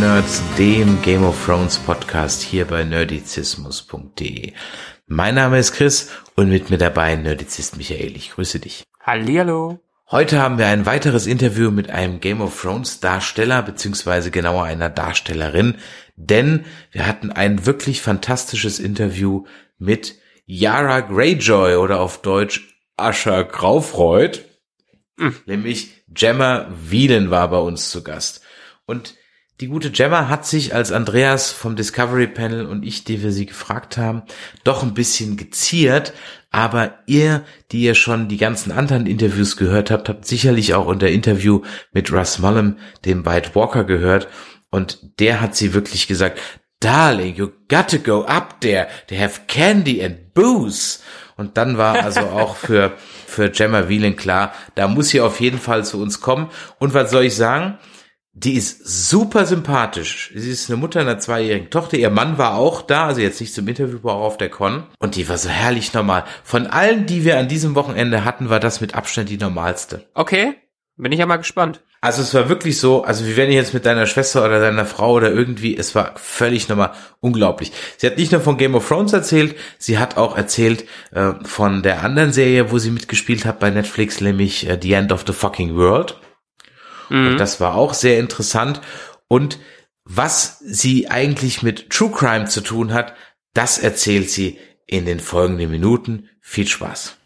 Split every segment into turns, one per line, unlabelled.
Nerds, dem Game of Thrones Podcast hier bei nerdizismus.de. Mein Name ist Chris und mit mir dabei Nerdizist Michael. Ich grüße dich.
Hallihallo.
Heute haben wir ein weiteres Interview mit einem Game of Thrones Darsteller, beziehungsweise genauer einer Darstellerin, denn wir hatten ein wirklich fantastisches Interview mit Yara Greyjoy oder auf Deutsch Ascha Graufreud. Nämlich Gemma Wielen war bei uns zu Gast. Und die gute Gemma hat sich, als Andreas vom Discovery Panel und ich, die wir sie gefragt haben, doch ein bisschen geziert. Aber ihr, die ihr schon die ganzen anderen Interviews gehört habt, habt sicherlich auch unter Interview mit Russ Mullum, dem White Walker, gehört. Und der hat sie wirklich gesagt, Darling, you got to go up there. They have candy and booze. Und dann war also auch für, für Gemma Whelan klar, da muss sie auf jeden Fall zu uns kommen. Und was soll ich sagen? Die ist super sympathisch. Sie ist eine Mutter einer zweijährigen Tochter. Ihr Mann war auch da, also jetzt nicht zum Interview, aber auch auf der Con. Und die war so herrlich normal. Von allen, die wir an diesem Wochenende hatten, war das mit Abstand die normalste.
Okay, bin ich ja mal gespannt.
Also es war wirklich so, also wie wenn ich jetzt mit deiner Schwester oder deiner Frau oder irgendwie, es war völlig nochmal unglaublich. Sie hat nicht nur von Game of Thrones erzählt, sie hat auch erzählt äh, von der anderen Serie, wo sie mitgespielt hat bei Netflix, nämlich äh, The End of the Fucking World. Und das war auch sehr interessant. Und was sie eigentlich mit True Crime zu tun hat, das erzählt sie in den folgenden Minuten. Viel Spaß.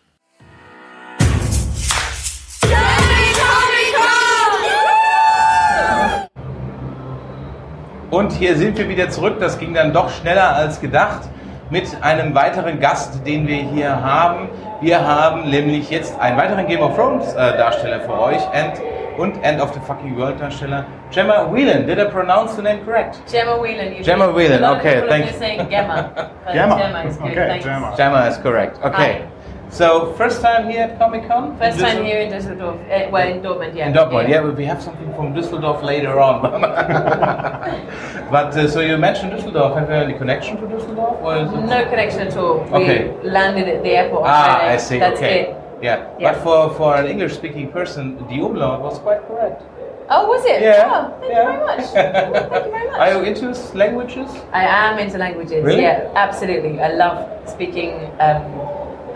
Und hier sind wir wieder zurück. Das ging dann doch schneller als gedacht mit einem weiteren Gast, den wir hier haben. Wir haben nämlich jetzt einen weiteren Game of Thrones äh, Darsteller für euch and, und End of the Fucking World Darsteller Gemma Whelan. Did I pronounce the name correct?
Gemma Whelan. usually.
Gemma Whelan,
A lot of
okay,
people
thank
are
you.
saying Gemma.
Gemma.
Gemma is good.
Okay,
thanks.
Gemma.
Gemma is correct. Okay.
Hi.
So first time here at Comic Con?
First time here in Düsseldorf. Uh, well, in Dortmund, yeah.
In Dortmund, yeah, but we have something from Düsseldorf later on. but uh, so you mentioned Düsseldorf. Have you any connection to Düsseldorf? Or is it...
No connection at all. We
Okay.
landed at the airport.
Ah,
Friday.
I see.
That's
okay.
it.
Yeah.
Yeah.
but for, for an English-speaking person, the umlaut was quite correct.
Oh, was it?
Yeah.
Oh, thank
yeah.
you very much. Thank you very much.
Are you into languages?
I am into languages.
Really?
Yeah, absolutely. I love speaking. Um,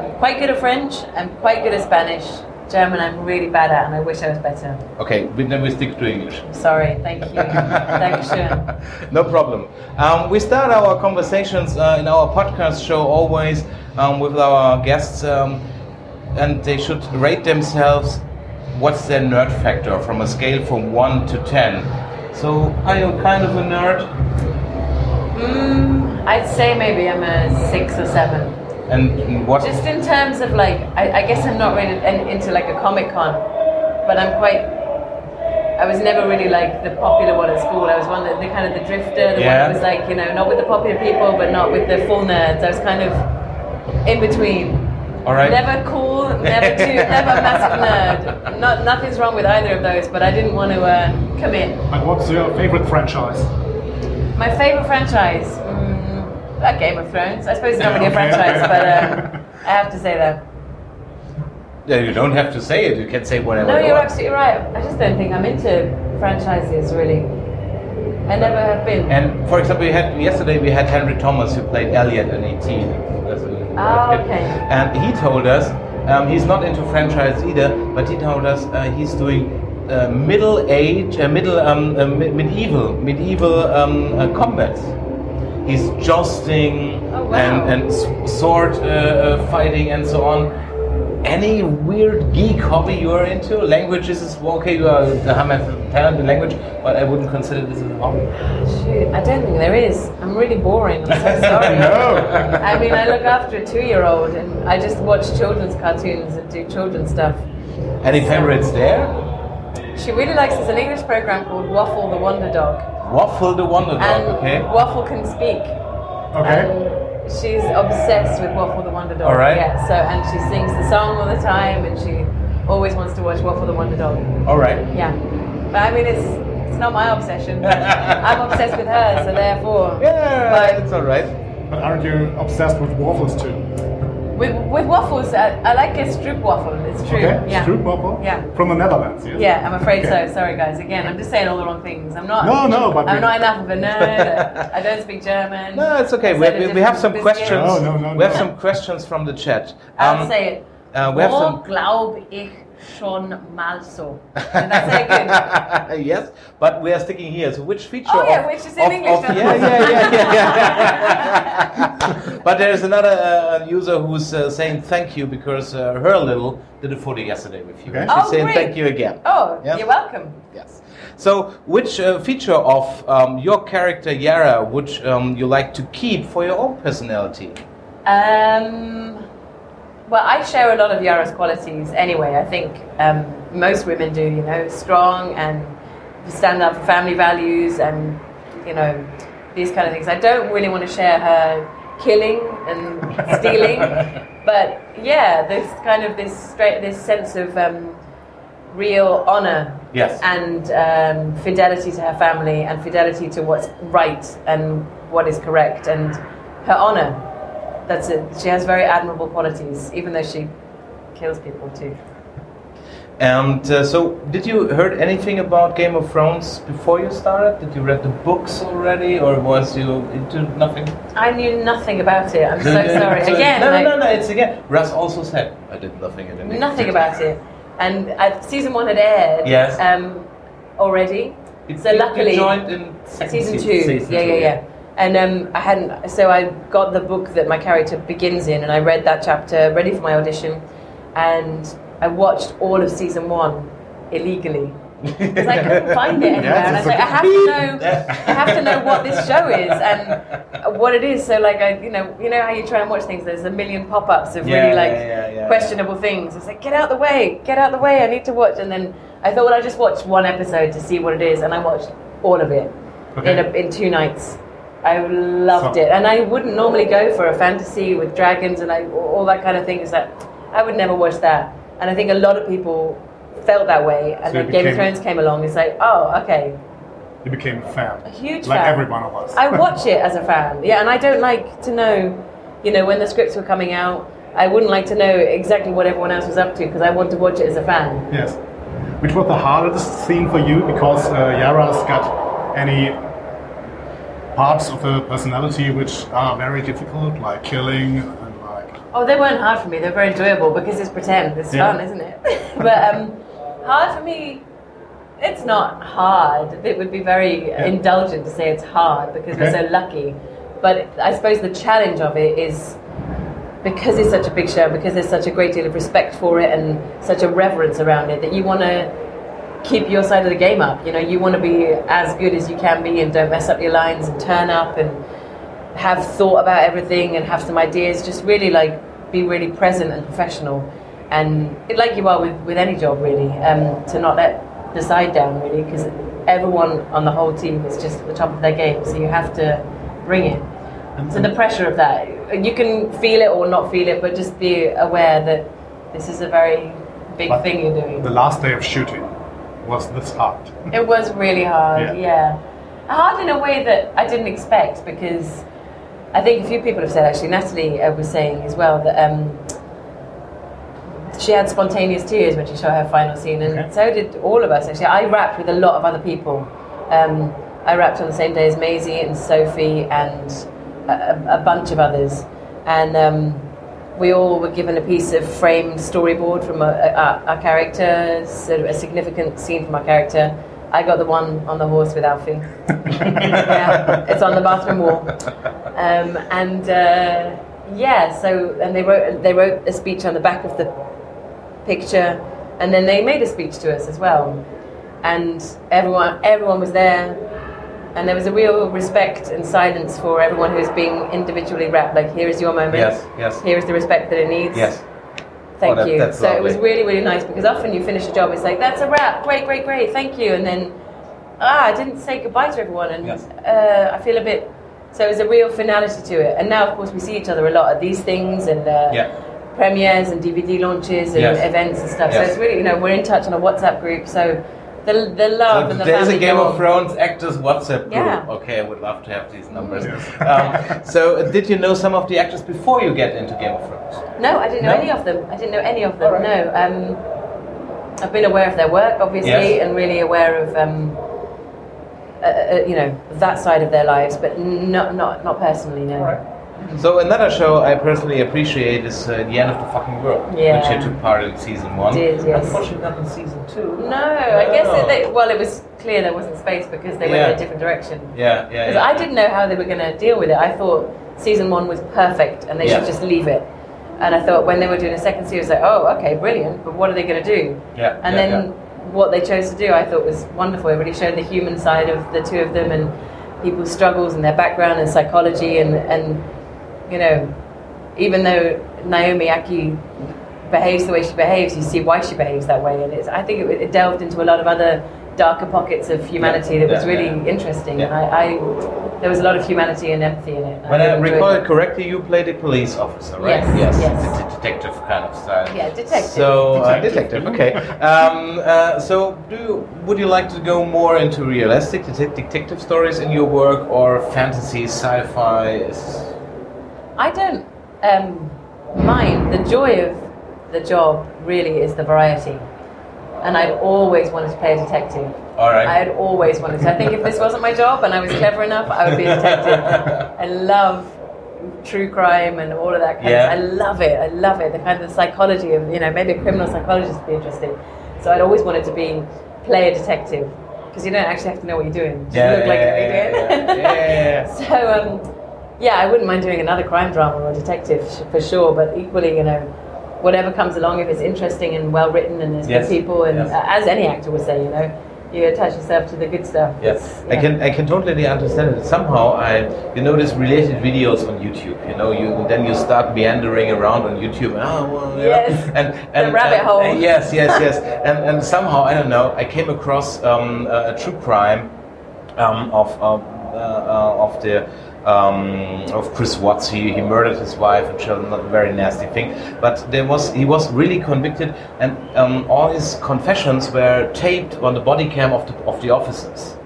I'm quite good at French. I'm quite good at Spanish. German, I'm really bad at, and I wish I was better.
Okay, then we stick to English.
Sorry. Thank you. Dankeschön.
no problem. Um, we start our conversations uh, in our podcast show always um, with our guests, um, and they should rate themselves. What's their nerd factor from a scale from one to ten? So, are you kind of a nerd?
Mm, I'd say maybe I'm a six or seven.
And what?
Just in terms of like, I, I guess I'm not really into like a comic con, but I'm quite. I was never really like the popular one at school. I was one that the kind of the drifter, the
Yeah.
one that was like you know not with the popular people, but not with the full nerds. I was kind of in between.
All right.
Never cool, never too, never massive nerd. Not, nothing's wrong with either of those, but I didn't want to uh, commit.
And what's your favorite franchise?
My favorite franchise? Mm, Game of Thrones. I suppose it's not really a franchise, but uh, I have to say that.
Yeah, you don't have to say it. You can say whatever.
No, you're
want.
absolutely right. I just don't think I'm into franchises really. I never have been.
And for example, we had yesterday we had Henry Thomas who played Elliot in 18
oh, okay.
And he told us um, he's not into franchise either, but he told us uh, he's doing uh, middle age, uh, middle um, uh, medieval, medieval um, uh, combats. He's jousting
oh, wow.
and, and sword uh, fighting and so on. Any weird geek hobby you are into? Languages is okay. You are the have talent in language, but I wouldn't consider this as a hobby.
Shoot, I don't think there is. I'm really boring. I'm so sorry.
No.
I mean, I look after a two-year-old, and I just watch children's cartoons and do children's stuff.
Any favorites there?
She really likes. There's an English program called Waffle the Wonder Dog.
Waffle the Wonder Dog,
and
okay?
Waffle can speak.
Okay.
And she's obsessed with Waffle the Wonder Dog.
All right.
Yeah. So and she sings the song all the time, and she always wants to watch Waffle the Wonder Dog.
All right.
Yeah. But I mean, it's it's not my obsession. But I'm obsessed with her, so therefore.
Yeah,
But-
it's all right.
But aren't you obsessed with waffles too?
With, with waffles, I, I like a stroop waffle. It's true.
Okay.
Yeah.
Stroop waffle.
Yeah.
From the Netherlands. Yes.
Yeah, I'm afraid
Okay.
so. Sorry, guys. Again, I'm just saying all the wrong things. I'm not.
No, no, but
I'm
we-
not enough of a nerd. I don't speak German.
No, it's okay. We, we, we have some questions.
No, no, no,
we have some questions from the chat.
I'll
Um,
say it.
Uh, we have
Wo
some-
glaub ich schon mal so. Did I say it
yes, but we are sticking here. So which feature?
Oh, yeah,
of-
which is in
of-
English,
of- yeah, yeah, yeah, yeah, yeah. but there is another uh, user who's uh, saying thank you because uh, her little did a photo yesterday with you.
Okay.
She's
Oh,
saying
great.
thank you again.
Oh,
Yeah.
you're welcome.
Yes. So, which uh, feature of um, your character Yara would um, you like to keep for your own personality?
Um, well, I share a lot of Yara's qualities anyway. I think um, most women do, you know, strong and stand up for family values and, you know, these kind of things. I don't really want to share her killing and stealing, but yeah, there's kind of this straight, this sense of um, real honor
Yes.
and um, fidelity to her family and fidelity to what's right and what is correct and her honor. That's it. She has very admirable qualities, even though she kills people too.
And uh, so, did you heard anything about Game of Thrones before you started? Did you read the books already, or was you into nothing?
I knew nothing about it. I'm so sorry.
So-
Again,
no, no, no, no. It's again. Ross also said I did nothing. I
nothing about it. And uh, season one had aired
Yes.
um, already.
You-
so
you
luckily,
joined in second
season two.
season
yeah,
two,
yeah, yeah. And um, I hadn't. So I got the book that my character begins in, and I read that chapter, ready for my audition, and I watched all of season one illegally because I couldn't find it anywhere.
Yes,
and I was like, I have to know, I have to know what this show is and what it is. So like, I, you know, you know how you try and watch things. There's a million pop-ups of
Yeah,
really like
yeah, yeah, yeah,
questionable things. It's like, get out the way, get out the way. I need to watch. And then I thought, well, I just watched one episode to see what it is, and I watched all of it
Okay.
in a, in two nights. I loved
So-
it, and I wouldn't normally go for a fantasy with dragons and I, all that kind of thing. Is that I would never watch that, and I think a lot of people felt that way. And
So
then Game of Thrones came along. It's like, oh, okay,
You became a fan.
a huge
like
fan.
every one of us.
I watch it as a fan, yeah, and I don't like to know, you know, when the scripts were coming out. I wouldn't like to know exactly what everyone else was up to because I want to watch it as a fan.
Yes. Which was the hardest scene for you because uh, Yara's got any parts of the personality which are very difficult, like killing and like.
Oh, they weren't hard for me. They're very enjoyable because it's pretend. It's
Yeah.
fun, isn't it? but um, hard for me, it's not hard. It would be very indulgent to say it's hard because we're so lucky. But I suppose the challenge of it is because it's such a big show, because there's such a great deal of respect for it and such a reverence around it that you want to keep your side of the game up. You know, you want to be as good as you can be and don't mess up your lines and turn up and have thought about everything and have some ideas. Just really like be really present and professional, and like you are with, with any job really. Um, to not let the side down really because everyone on the whole team is just at the top of their game, so you have to bring it. So the pressure of that, you can feel it or not feel it, but just be aware that this is a very big thing you're doing.
The last day of shooting was this hard.
It was really hard,
Yeah.
yeah. Hard in a way that I didn't expect because I think a few people have said, actually, Natalie uh, was saying as well, that um, she had spontaneous tears when she saw her final scene, and
Okay.
so did all of us, actually. I wrapped with a lot of other people. Um, I wrapped on the same day as Maisie and Sophie and a, a- a bunch of others. And um, we all were given a piece of framed storyboard from our characters, sort of a significant scene from our character. I got the one on the horse with Alfie. yeah, it's on the bathroom wall. Um, and uh, yeah, so and they wrote they wrote a speech on the back of the picture, and then they made a speech to us as well. And everyone everyone was there, and there was a real respect and silence for everyone who was being individually wrapped. Like, here is your moment.
Yes, yes.
Here is the respect that it needs.
Yes.
Thank
that-
you. so it was really, really nice because often you finish a job, it's like, that's a wrap, great, great, great, thank you. And then ah, I didn't say goodbye to everyone, and
Yes.
uh, I feel a bit. So there's a real finality to it, and now of course we see each other a lot at these things and uh,
Yeah.
premieres and DVD launches and
Yes.
events and stuff. So it's really you know we're in touch on a WhatsApp group. So the the love
So
and the
there's a Game of. Thrones actors WhatsApp group.
Yeah.
Okay, I would love to have these numbers.
Yes.
Um, so, uh, did you know some of the actors before you get into Game of Thrones?
No, I didn't know
No?
any of them. I didn't know any of them.
All right.
No. Um, I've been aware of their work, obviously,
Yes.
and really aware of um, uh, uh, you know that side of their lives, but not not not personally. No.
So another show I personally appreciate is uh, The End of the Fucking World,
Yeah.
which you took part in season one.
Did, yes.
Unfortunately, not in season two.
No, I guess it, they, well, it was clear there wasn't space because they went in a different direction.
Yeah, yeah.
Because
yeah.
I didn't know how they were going to deal with it. I thought season one was perfect and they
Yeah.
should just leave it. And I thought when they were doing a second series, like, oh, okay, brilliant, but what are they going to do?
Yeah,
And
yeah,
then
yeah.
what they chose to do, I thought was wonderful. It really showed the human side of the two of them and people's struggles and their background and psychology and, and you know, even though Naomi Ackie behaves the way she behaves, you see why she behaves that way. And it's, I think it, it delved into a lot of other darker pockets of humanity that was
Yeah,
really
yeah.
interesting.
Yeah.
And I, I, there was a lot of humanity and empathy in it.
When I
really enjoyed
recall
it.
it correctly, you played a police officer, right?
Yes, yes.
The de- detective kind of style.
Yeah, detective.
So uh,
Detective.
detective, okay. um, uh, so, do you, would you like to go more into realistic detective stories in your work, or fantasy, sci-fi?
I don't um, mind. The joy of the job really is the variety. And I'd always wanted to play a detective.
All right.
I had always wanted to. I think if this wasn't my job and I was clever enough, I would be a detective. I love true crime and all of that kind
Yeah.
of I love it. I love it. The kind of psychology of, you know, maybe a criminal psychologist would be interesting. So I'd always wanted to be, play a detective. Because you don't actually have to know what you're doing. Just
Yeah,
look like
yeah,
you're
yeah, yeah, yeah, yeah.
so, um, yeah, I wouldn't mind doing another crime drama or detective for sure, but equally, you know, whatever comes along, if it's interesting and well written and there's
Yes,
good people, and
yes.
uh, as any actor would say, you know, you attach yourself to the good stuff.
Yes,
It's-
I can I can totally understand it. Somehow I you know these related videos on YouTube. You know you then you start meandering around on YouTube. Oh, well,
Yes,
and
the
and
rabbit
and-
hole.
uh, yes, yes, yes. and and somehow I don't know. I came across um, a, a true crime um, of of, uh, uh, of the. Um, of Chris Watts, he, he murdered his wife and children, not a very nasty thing. But there was he was really convicted, and um, all his confessions were taped on the body cam of the of the officers.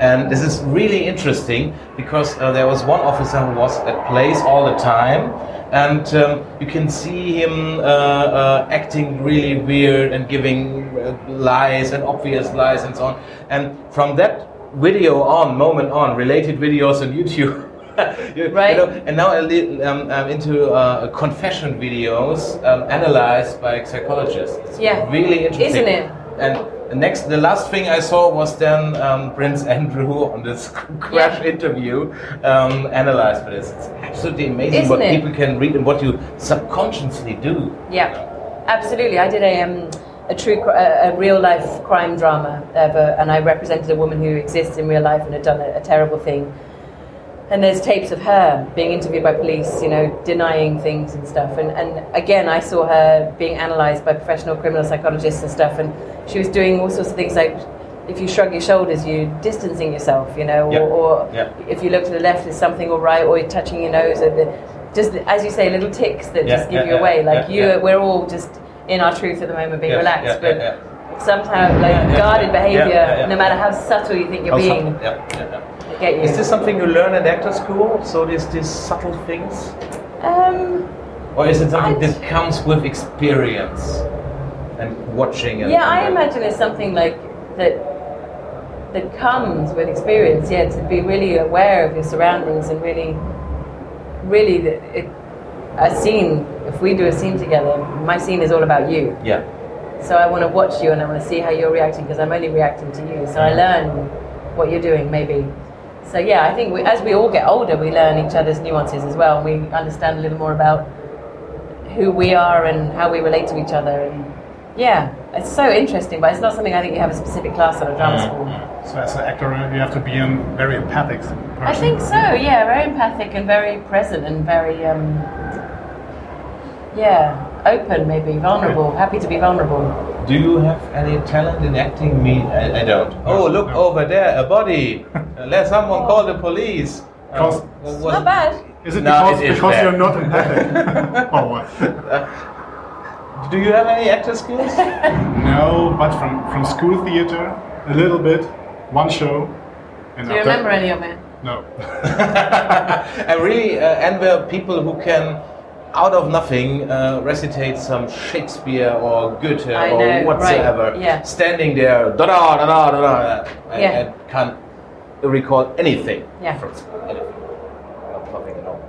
And this is really interesting because uh, there was one officer who was at place all the time, and um, you can see him uh, uh, acting really weird and giving uh, lies and obvious lies and so on. And from that video on, moment on, related videos on YouTube. you,
Right.
You know, and now I li- um, I'm into uh, confession videos um, analyzed by psychologists. It's
Yeah.
really interesting.
Isn't it?
And the next, the last thing I saw was then um, Prince Andrew on this crash
Yeah.
interview um, analyzed for this. It's absolutely amazing
Isn't
what
it?
people can read and what you subconsciously do.
Yeah, absolutely. I did a um, a true cr- a, a real life crime drama, a, and I represented a woman who exists in real life and had done a, a terrible thing. And there's tapes of her being interviewed by police, you know, denying things and stuff. And, and again, I saw her being analysed by professional criminal psychologists and stuff. And she was doing all sorts of things like if you shrug your shoulders, you're distancing yourself, you know, or, or
Yeah.
if you look to the left, is something all right, or you're touching your nose, or the, just as you say, little ticks that
Yeah,
just give
yeah,
you
yeah,
away. Like you, we're all just in our truth at the moment, being
Yeah,
relaxed, but somehow, like guarded behavior, no matter how subtle you think you're
How
being,
yeah, yeah. Is this something you learn at actor school? So these these subtle things,
um,
or is it something
I-
that comes with experience and watching? And,
yeah, I
and-
imagine it's something like that that comes with experience. Yeah, to be really aware of your surroundings and really, really, it, a scene. If we do a scene together, my scene is all about you.
Yeah.
So I want to watch you and I want to see how you're reacting because I'm only reacting to you. So I learn what you're doing, maybe. So yeah, I think we, as we all get older, we learn each other's nuances as well. And we understand a little more about who we are and how we relate to each other. And yeah, it's so interesting, but it's not something I think you have a specific class at a drama school.
So as an actor, you have to be a very empathic person.
I think so. Yeah, very empathic and very present and very um, yeah, open, maybe vulnerable. Happy to be vulnerable.
Do you have any talent in acting? Me, I, I don't. Oh, look
no.
over there, a body. Uh, Let someone call the police. Uh,
Cause-
what-
It's not bad.
Is it
No,
because,
it is
because
bad.
you're not empathic? or what?
Do you have any actor skills?
No, but from, from school theater, a little bit, one show. And
Do you
after-
remember any of it?
No.
I really uh, envy people who can, out of nothing, uh, recitate some Shakespeare or Goethe
I
or
know,
whatsoever.
right, yeah.
Standing there, da da da da da da. I,
Yeah.
I can't recall anything
Yeah.
from school. Anything. Not nothing at all.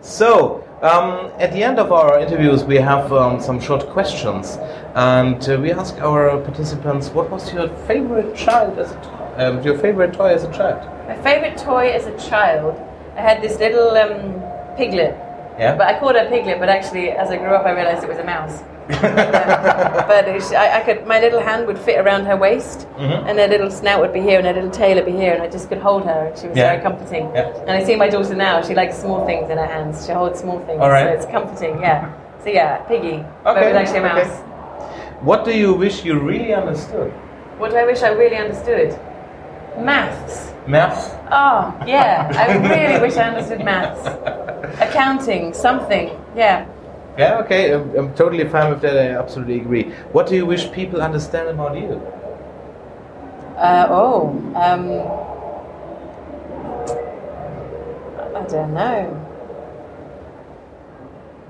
So, um, at the end of our interviews, we have um, some short questions, and uh, we ask our participants, "What was your favorite child as a t- um, your favorite toy as a child?"
My favourite toy as a child, I had this little um, piglet.
Yeah.
But I called her piglet, but actually, as I grew up, I realised it was a mouse. but was- I, I could, my little hand would fit around her waist,
Mhm.
and her little snout would be here, and her little tail would be here, and I just could hold her. and She was
Yeah.
very comforting.
Yeah.
And I see my daughter now; she likes small things in her hands. She holds small things,
right.
so it's comforting. Yeah. So yeah, piggy. okay. But it was actually a
okay.
mouse.
What do you wish you really understood?
What do I wish I really understood? Maths.
Maths?
Oh, yeah. I really wish I understood maths. Accounting, something. Yeah.
Yeah, okay, I'm, I'm totally fine with that. I absolutely agree. What do you wish people understand about you?
Uh, oh, um, I don't know.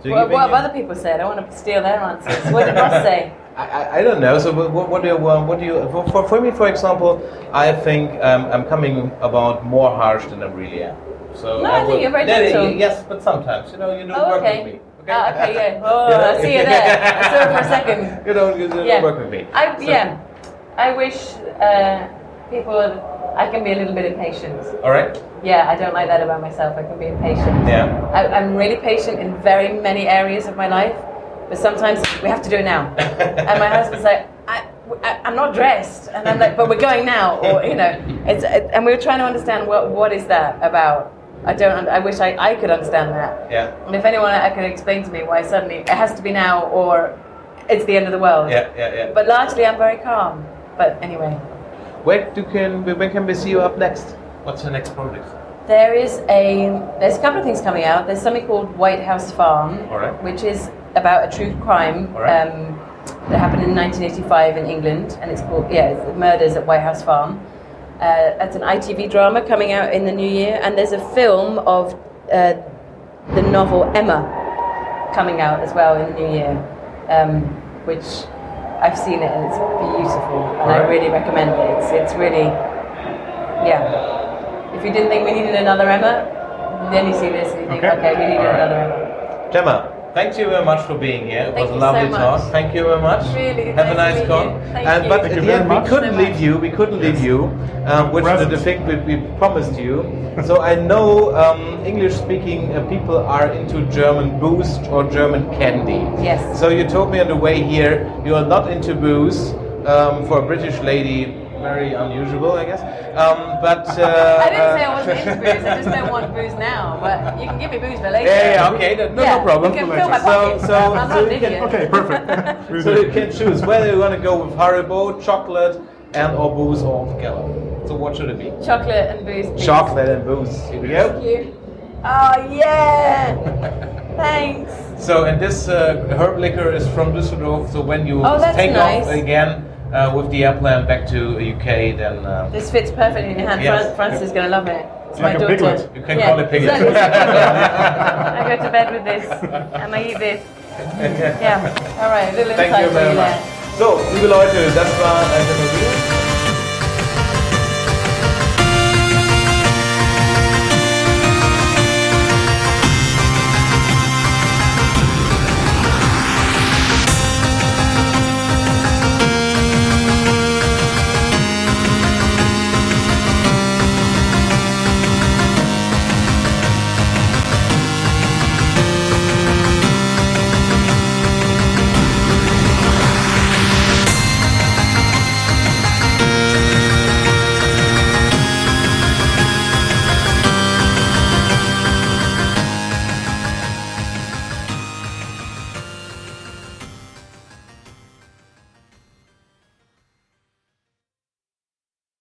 Do you
What, what have other people said? I want to steal their answers. What did Ross say?
I, I, I don't know. So what, what- do you what do you for, for, for me, for example, I think um, I'm coming about more harsh than I really am. So
No, I think
will-
you're very gentle.
Yes, but sometimes you know you don't
Oh,
work
okay.
with me.
Ah, okay, yeah. Oh,
You know?
I see you there. I saw it for a second.
you don't you don't
Yeah.
work with me.
I,
So-
yeah. I wish uh, people, I can be a little bit impatient.
All right.
Yeah, I don't like that about myself. I can be impatient.
Yeah.
I, I'm really patient in very many areas of my life, but sometimes we have to do it now. and my husband's like, I, I, I'm not dressed, and I'm like, but we're going now, or you know, it's and we were trying to understand what what is that about. I don't. I wish I, I could understand that.
Yeah.
And if anyone can explain to me why suddenly it has to be now or it's the end of the world.
Yeah, yeah, yeah.
But largely, I'm very calm. But anyway,
Where do can when can we see you up next? What's your next project?
There is a there's a couple of things coming out. There's something called White House Farm,
right.
which is about a true crime
right.
um, that happened in 1985 in England, and it's called yeah, it's Murders at White House Farm. Uh, that's an ITV drama coming out in the new year, and there's a film of uh, the novel Emma coming out as well in the new year, um, which I've seen it and it's beautiful, and I really recommend it. It's, it's really yeah. If you didn't think we needed another Emma, then you see this and you think,
Okay.
okay, we needed
All right.
another Emma.
Gemma, thank you very much for being here. It
Thank
was a lovely
so
talk.
much.
Thank you very much.
Really,
Have a
nice
nice
to
talk.
you. Thank
and but
Thank
at
you
the
very
end, we couldn't
So
leave
much.
you. We couldn't leave you, um, which
Present.
the thing we, we promised you. So I know um, English-speaking uh, people are into German booze or German candy.
Yes.
So you told me on the way here you are not into booze. Um, for a British lady, very unusual, I guess. Um, but uh,
I didn't say I
uh,
wasn't into booze. I just don't want booze now. But you can give me booze for later.
Yeah, yeah, okay, no, no,
Yeah,
no problem.
You can fill my
So- so-
I'm not
so
an
can-
idiot.
Okay, perfect.
So you can choose whether you want to go with Haribo, chocolate, and or booze all together. So what should it be?
Chocolate and booze. please.
Chocolate and booze. Here we go.
Thank you. Oh yeah. Thanks.
So and this uh, herb liquor is from Düsseldorf. So when you
Oh,
take
nice.
off again uh, with the airplane back to UK, then uh,
This fits perfectly in your hand.
Yes.
Francis is gonna love it. It's
Like
my
a
daughter.
piglet.
you can call it piglet.
exactly, it's a piglet. I go to bed with this and I eat this. Yeah. All right. A little
Thank you
for
very much. So, liebe Leute, das war eine Review.